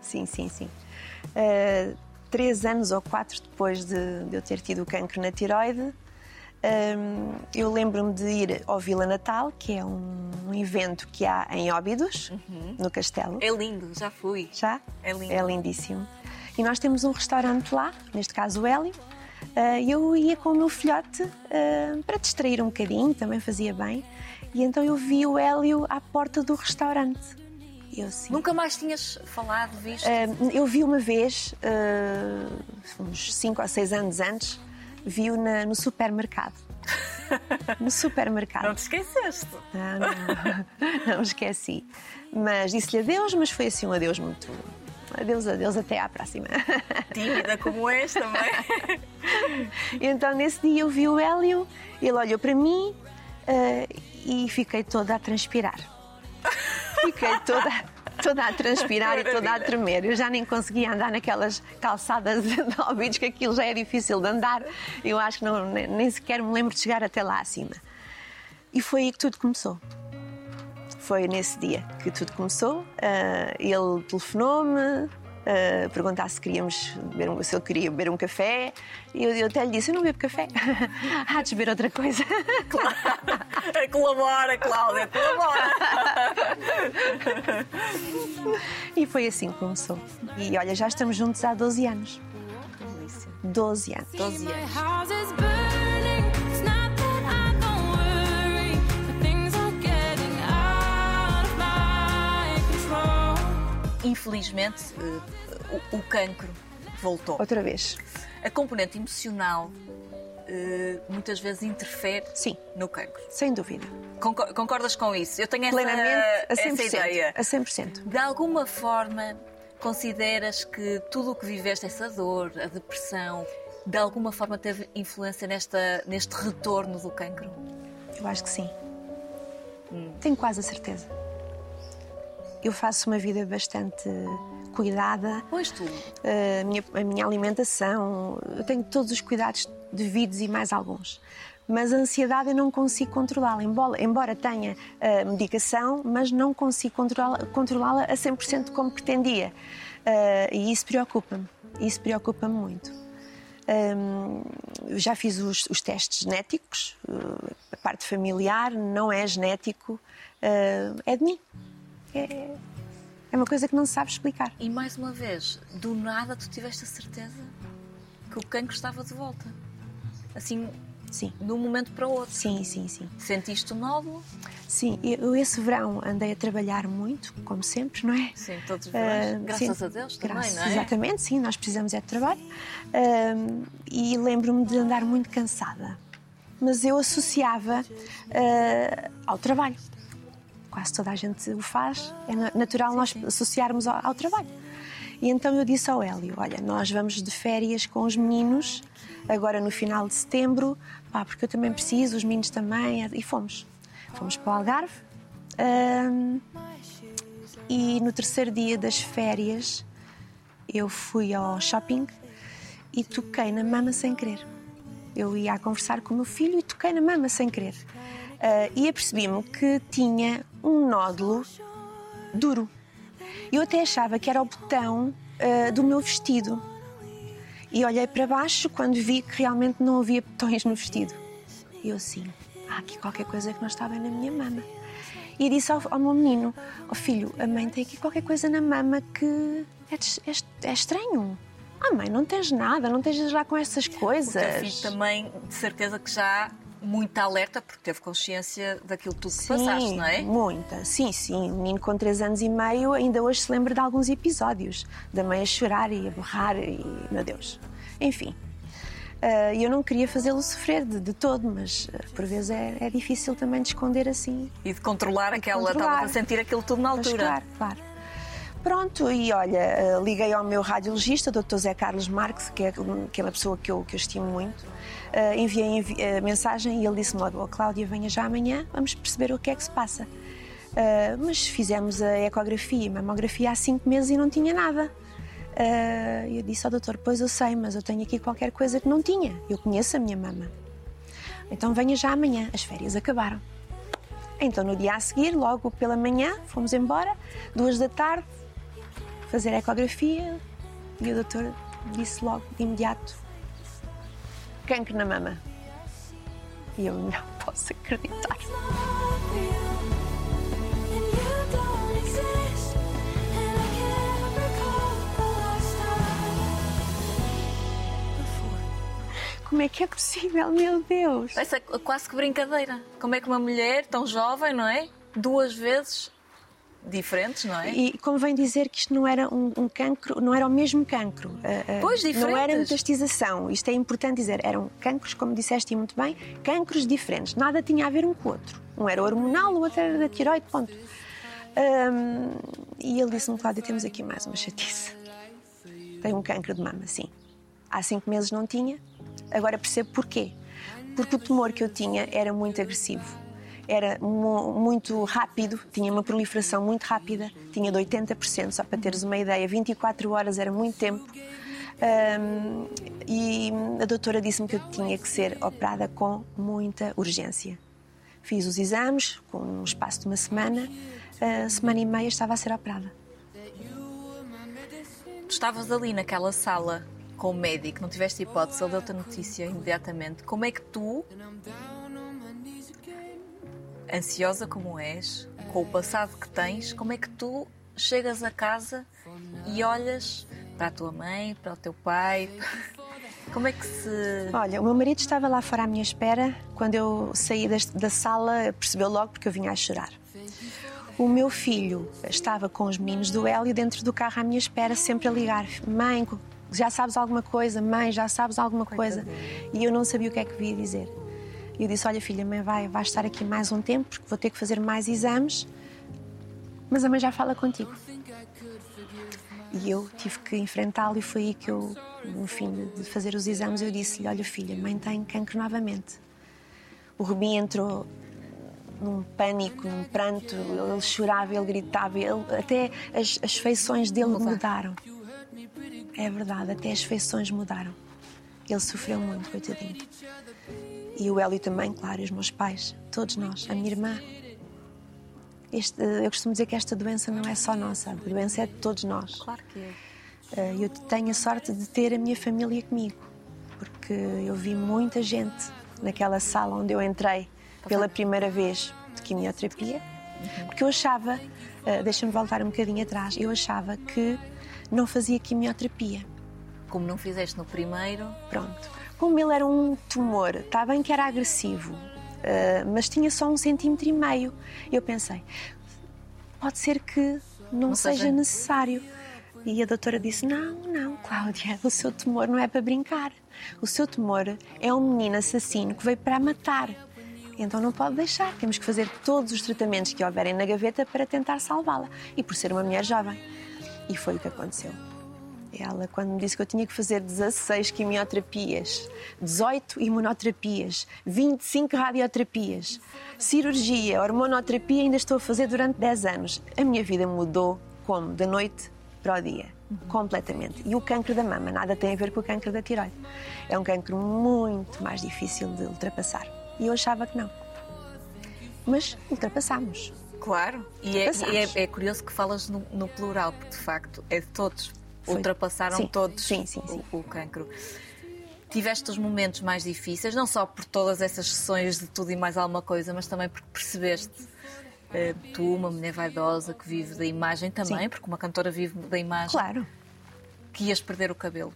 sim, sim, sim. Ah, três anos ou quatro depois de, de eu ter tido o cancro na tiroide, ahm, eu lembro-me de ir ao Vila Natal, que é um, um evento que há em Óbidos, no Castelo. É lindo, já fui. Já? É lindo. É lindíssimo. E nós temos um restaurante lá, neste caso o Hélio. Ah, eu ia com o meu filhote ah, para distrair um bocadinho, também fazia bem. E então eu vi o Hélio à porta do restaurante. E eu assim. Nunca mais tinhas falado, visto? Ah, eu vi uma vez, uns 5 ou 6 anos antes, vi-o no supermercado. No supermercado. Não te esqueceste. Não, não, não esqueci. Mas disse-lhe adeus, mas foi assim um adeus muito. Adeus, adeus, até à próxima. Tímida como és também. E então nesse dia eu vi o Hélio, ele olhou para mim ah, e fiquei toda a transpirar. Fiquei toda, toda a transpirar e toda a tremer. Eu já nem conseguia andar naquelas calçadas de ouvidos, que aquilo já é difícil de andar. Eu acho que não, nem, nem sequer me lembro de chegar até lá acima. E foi aí que tudo começou. Foi nesse dia que tudo começou. Ah, ele telefonou-me, ah, perguntar se queríamos beber um, se ele queria beber um café. E eu, eu até lhe disse: Eu não bebo café. Há de beber outra coisa. colabora, Cláudia, colabora. e foi assim que começou. E olha, já estamos juntos há 12 anos. 12 anos. 12 My anos. Infelizmente, eh, o, o cancro voltou. Outra vez. A componente emocional eh, muitas vezes interfere Sim, no cancro. sem dúvida. Concor- Concordas com isso? Eu tenho essa, Plenamente, a essa 100%. ideia. A 100%. De alguma forma, consideras que tudo o que viveste, essa dor, a depressão, de alguma forma teve influência nesta, neste retorno do cancro? Eu acho que sim. Tenho quase a certeza. Eu faço uma vida bastante cuidada. Pois tu. a minha, a minha alimentação, eu tenho todos os cuidados devidos e mais alguns. Mas a ansiedade eu não consigo controlá-la, embora, embora tenha a medicação, mas não consigo controlá-la a 100% como pretendia. Ah, e isso preocupa-me, isso preocupa-me muito. Hum, eu já fiz os, os testes genéticos, uh, a parte familiar não é genético, uh, é de mim. É, é uma coisa que não se sabe explicar. E mais uma vez, do nada tu tiveste a certeza que o cancro estava de volta. Assim, Sim, de um momento para o outro. sim, sim, sim. Sentiste o nódulo? Sim, eu esse verão andei a trabalhar muito, como sempre, não é? Sim, todos os Ah, verões. Graças sim, a Deus também, graças- não é? Exatamente, sim, nós precisamos é de trabalho. Ahm, e lembro-me de andar muito cansada. Mas eu associava ah, ao trabalho. Quase toda a gente o faz, é na- natural nós associarmos ao, ao trabalho. E então eu disse ao Hélio: Olha, nós vamos de férias com os meninos, agora no final de setembro, pá, porque eu também preciso, os meninos também. E fomos. Fomos para o Algarve. ahm, e no terceiro dia das férias, eu fui ao shopping e toquei na mama sem querer. Eu ia a conversar com o meu filho e toquei na mama sem querer. Ah, e apercebi-me que tinha um nódulo duro. Eu até achava que era o botão ah, do meu vestido. E olhei para baixo quando vi que realmente não havia botões no vestido. E eu assim, há aqui qualquer coisa que não bem na minha mama. E disse ao, ao meu menino, ó filho, a mãe tem aqui qualquer coisa na mama que é, é é estranho. Ah mãe, não tens nada, não estejas lá com essas coisas. O teu filho também, de certeza que já muito alerta, porque teve consciência daquilo que passaste, não é? Muita, sim, sim. O menino com 3 anos e meio ainda hoje se lembra de alguns episódios. Da mãe a chorar e a berrar e. meu Deus. Enfim. ah, eu não queria fazê-lo sofrer de, de todo, mas ah, por vezes é, é difícil também de esconder assim. E de controlar aquela. controlar. Estava a sentir aquilo tudo na Mas altura. claro, claro. Pronto, e olha, ah, liguei ao meu radiologista, Dr. Zé Carlos Marques, que é, que uma pessoa que eu, que eu estimo muito. Ah, enviei envi- a mensagem e ele disse-me logo: oh, Cláudia, venha já amanhã, vamos perceber o que é que se passa. Ah, mas fizemos a ecografia, a mamografia há cinco meses e não tinha nada. Ah, eu disse ao doutor: Pois eu sei, mas eu tenho aqui qualquer coisa que não tinha. Eu conheço a minha mama. Então venha já amanhã, as férias acabaram. Então, no dia a seguir, logo pela manhã, fomos embora, duas da tarde, fazer a ecografia e o doutor disse logo, de imediato, cancro na mama. E eu não posso acreditar. Como é que é possível, meu Deus? Essa é quase que brincadeira. Como é que uma mulher tão jovem, não é? Duas vezes diferentes, não é? E convém dizer que isto não era um, um cancro, não era o mesmo cancro. Ah, ah, Pois, Não era diferentes. metastização. Isto é importante dizer. Eram cancros, como disseste muito bem, cancros diferentes. Nada tinha a ver um com o outro. Um era hormonal, o outro era da tiroide, ponto. Ahm, e ele disse-me, Cláudia, temos aqui mais uma chatice. Tem um cancro de mama, sim. Há cinco meses não tinha, agora percebo porquê. Porque o tumor que eu tinha era muito agressivo. Era mu- muito rápido, tinha uma proliferação muito rápida, tinha de 80%, só para teres uma ideia, 24 horas era muito tempo. Ahm, e a doutora disse-me que eu tinha que ser operada com muita urgência. Fiz os exames, com um espaço de uma semana, semana e meia estava a ser operada. Tu estavas ali naquela sala com o médico, não tiveste hipótese, ele deu-te a notícia imediatamente. Como é que tu, ansiosa como és, com o passado que tens, como é que tu chegas a casa e olhas para a tua mãe, para o teu pai? Como é que se. Olha, o meu marido estava lá fora à minha espera. Quando eu saí da sala, percebeu logo porque eu vinha a chorar. O meu filho estava com os meninos do Hélio dentro do carro à minha espera, sempre a ligar: Mãe, já sabes alguma coisa, mãe, já sabes alguma coisa. E eu não sabia o que é que devia dizer. E eu disse: Olha, filha, mãe vai, vai estar aqui mais um tempo, porque vou ter que fazer mais exames, mas a mãe já fala contigo. E eu tive que enfrentá-lo, e foi aí que eu, no fim de- fazer os exames, eu disse-lhe: Olha, filha, mãe tem cancro novamente. O Rubim entrou num pânico, num pranto, ele chorava, ele gritava, ele- até as, as feições dele Mudaram. mudaram. É verdade, até as feições mudaram. Ele sofreu muito, coitadinho. E o Hélio também, claro, e os meus pais, todos nós, a minha irmã. Este- eu costumo dizer que esta doença não é só nossa, a doença é de todos nós. Claro que é. Eh, Eu tenho a sorte de ter a minha família comigo, porque eu vi muita gente naquela sala onde eu entrei pela primeira vez de quimioterapia, porque eu achava, eh, deixa-me voltar um bocadinho atrás, eu achava que não fazia quimioterapia. Como não fizeste no primeiro, Pronto. Como ele era um tumor, está bem que era agressivo, eh, mas tinha só um centímetro e meio. Eu pensei, pode ser que não, Não seja, seja- necessário. E a doutora disse: Não, não, Cláudia, o seu tumor não é para brincar. O seu tumor é um menino assassino que veio para matar. Então não pode deixar. Temos que fazer todos os tratamentos que houverem na gaveta para tentar salvá-la. E por ser uma mulher jovem. E foi o que aconteceu. Ela, quando me disse que eu tinha que fazer 16 quimioterapias, 18 imunoterapias, 25 radioterapias, cirurgia, hormonoterapia, ainda estou a fazer durante 10 anos. A minha vida mudou como? Da noite para o dia. Completamente. E o cancro da mama nada tem a ver com o cancro da tiroide. É um cancro muito mais difícil de ultrapassar. E eu achava que não. Mas ultrapassámos. claro. E é, e é- é curioso que falas no, no plural, porque de facto é de todos. Foi. Ultrapassaram Sim, todos sim, sim. O, o cancro. Tiveste os momentos mais difíceis, não só por todas essas sessões de tudo e mais alguma coisa, mas também porque percebeste. eh, tu, uma mulher vaidosa que vive da imagem também, Sim. porque uma cantora vive da imagem, Claro. que ias perder o cabelo.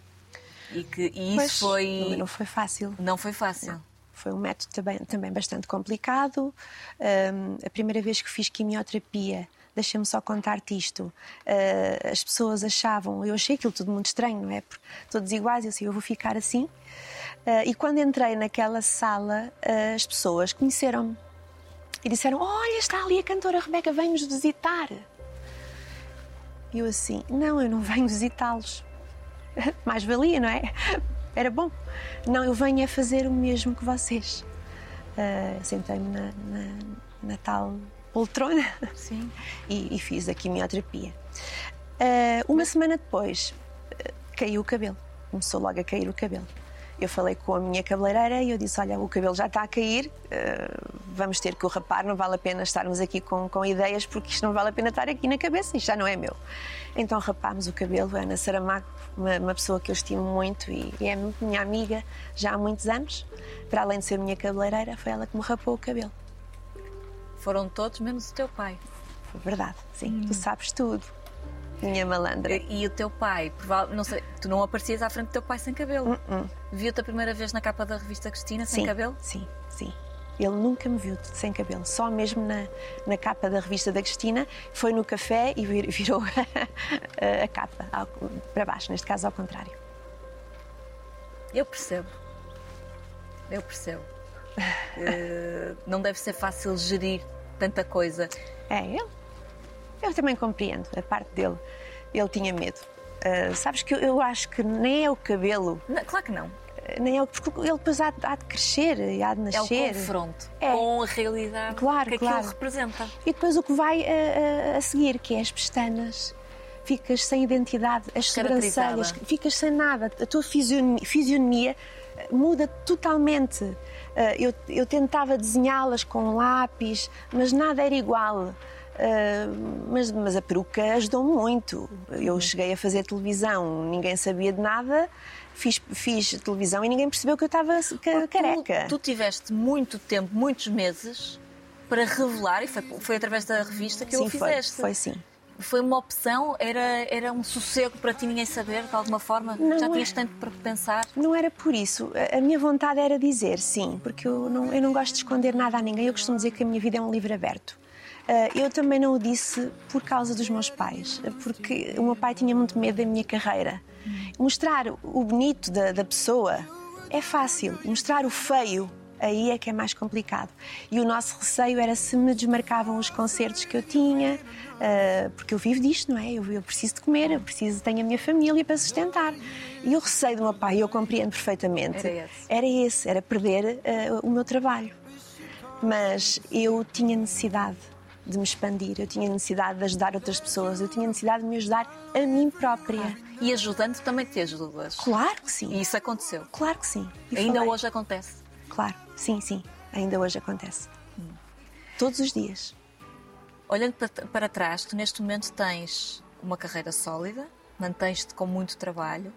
E, que, e Pois, isso foi. Não foi fácil. Não foi fácil. Foi um método também, também bastante complicado. Ahm, a primeira vez que fiz quimioterapia, deixa-me só contar-te isto, ah, as pessoas achavam, eu achei aquilo tudo muito estranho, não é? Porque todos iguais, eu sei, eu vou ficar assim. Ah, e quando entrei naquela sala, ah, as pessoas conheceram-me e disseram: Olha, está ali a cantora Rebeca, vem-nos visitar. E eu assim: Não, eu não venho visitá-los. Mais valia, não é? Era bom. Não, eu venho a fazer o mesmo que vocês. Ah, Sentei-me na, na, na tal poltrona Sim. e, e fiz a quimioterapia. Ah, uma semana depois, ah, caiu o cabelo. Começou logo a cair o cabelo. Eu falei com a minha cabeleireira e eu disse: Olha, o cabelo já está a cair, ah, vamos ter que o rapar, não vale a pena estarmos aqui com, com ideias, porque isto não vale a pena estar aqui na cabeça, isto já não é meu. Então rapámos o cabelo. Ana Saramago, uma, uma pessoa que eu estimo muito e, e é minha amiga já há muitos anos, para além de ser minha cabeleireira, foi ela que me rapou o cabelo. Foram todos, menos o teu pai. Verdade, sim, Hum. tu sabes tudo, minha malandra. E, e o teu pai, não sei, tu não aparecias à frente do teu pai sem cabelo. Viu-te a primeira vez na capa da revista Cristina sem sim, cabelo? Sim, sim. Ele nunca me viu sem cabelo, só mesmo na, na capa da revista da Cristina. Foi no café e vir- virou a, a capa ao- para baixo, neste caso ao contrário. Eu percebo. Eu percebo. Eh, não deve ser fácil gerir tanta coisa. É ele. Eu também compreendo a parte dele. Ele tinha medo. Ah, sabes que eu, eu acho que nem é o cabelo, Não, claro que não. nem é o, porque ele depois há, de- há de crescer e há de É o nascer. confronto É. com a realidade Claro, que claro. aquilo representa. E depois o que vai a, a- a seguir, que é as pestanas. Ficas sem identidade, as sobrancelhas, ficas sem nada. A tua fisionomia, fisionomia eh, muda totalmente. Eh, Eu, eu tentava desenhá-las com lápis, mas nada era igual. Eh, mas, mas a peruca ajudou muito. Eu cheguei a fazer televisão, ninguém sabia de nada. Fiz, fiz televisão e ninguém percebeu que eu estava ca- careca. Tu, tu tiveste muito tempo, muitos meses, para revelar, e foi, foi através da revista que sim, o foi, fizeste. foi sim. Foi uma opção? Era, era um sossego para ti ninguém saber, de alguma forma? Não Já tinhas tempo para pensar? Não era por isso. A- minha vontade era dizer sim, porque eu não, eu não gosto de esconder nada a ninguém. Eu costumo dizer que a minha vida é um livro aberto. Ah, Eu também não o disse por causa dos meus pais, porque o meu pai tinha muito medo da minha carreira. Mostrar o bonito da, da pessoa é fácil, mostrar o feio aí é que é mais complicado. E o nosso receio era se me desmarcavam os concertos que eu tinha, ah, porque eu vivo disto, não é? Eu, eu preciso de comer, eu preciso, tenho a minha família para sustentar. E o receio do meu pai, eu compreendo perfeitamente, Era esse. era esse, era perder ah, o meu trabalho. Mas eu tinha necessidade de me expandir, eu tinha necessidade de ajudar outras pessoas, eu tinha necessidade de me ajudar a mim própria. E ajudando também te ajudas. Claro que sim, E isso aconteceu. claro que sim. E Ainda falei. hoje acontece. Claro, sim, sim, ainda hoje acontece. Todos os dias. Olhando para, para trás, tu neste momento tens uma carreira sólida, mantens-te com muito trabalho,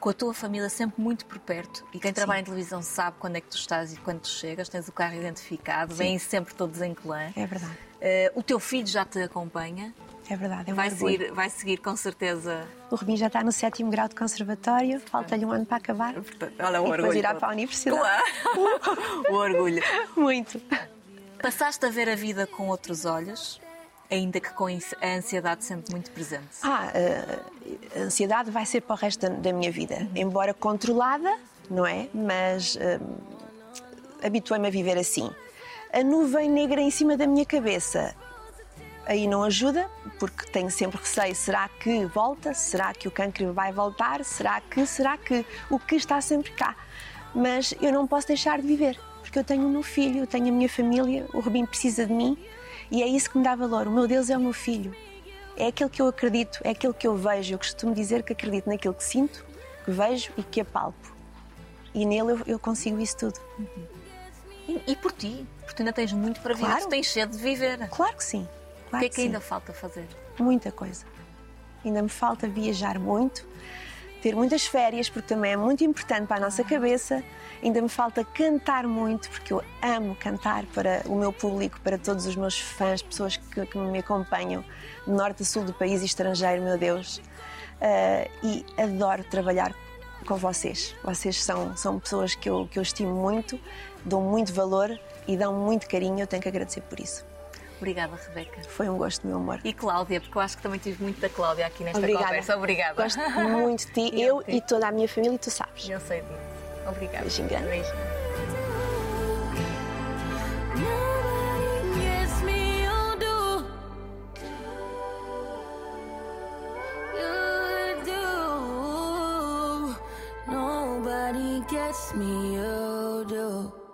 com a tua família sempre muito por perto. E quem trabalha em televisão sabe quando é que tu estás e quando tu chegas, tens o carro identificado, vêm sempre todos em clã. É verdade, Eh, o teu filho já te acompanha, é verdade. É um vai orgulho. seguir, vai seguir com certeza. O Rubim já está no sétimo grau de conservatório, falta-lhe um ano para acabar. Olha o E depois orgulho. irá todo. para a universidade. Claro. o orgulho. Muito. Passaste a ver a vida com outros olhos, ainda que com a ansiedade sempre muito presente. Ah, eh, a ansiedade vai ser para o resto da, da minha vida. Embora controlada, não é? Mas eh, habituei-me a viver assim. A nuvem negra em cima da minha cabeça aí não ajuda, porque tenho sempre receio: será que volta? Será que o cancro vai voltar? Será que? Será que? O que está sempre cá. Mas eu não posso deixar de viver, porque eu tenho o meu filho, eu tenho a minha família, o Rubim precisa de mim e é isso que me dá valor. O meu Deus é o meu filho. É aquilo que eu acredito, é aquilo que eu vejo. Eu costumo dizer que acredito naquilo que sinto, que vejo e que apalpo. E nele eu, eu consigo isso tudo. E, e por ti, porque tu ainda tens muito para viver, Claro. tu tens sede de viver. Claro que sim. O Claro que é que sim. ainda falta fazer? Muita coisa. Ainda me falta viajar muito, ter muitas férias, porque também é muito importante para a nossa cabeça. Ainda me falta cantar muito, porque eu amo cantar para o meu público, para todos os meus fãs, pessoas que, que me acompanham do norte a sul do país e estrangeiro, meu Deus. Ah, e adoro trabalhar com vocês. Vocês são, são pessoas que eu, que eu estimo muito, dou muito valor e dão muito carinho. Eu tenho que agradecer por isso. Obrigada, Rebeca. Foi um gosto, meu amor. E Cláudia, porque eu acho que também tive muito da Cláudia aqui nesta Obrigada. conversa. Obrigada. Gosto muito de ti, eu, eu e toda a minha família, e tu sabes. Eu sei disso. Obrigada. Beijo grande. Gets me, oh, do.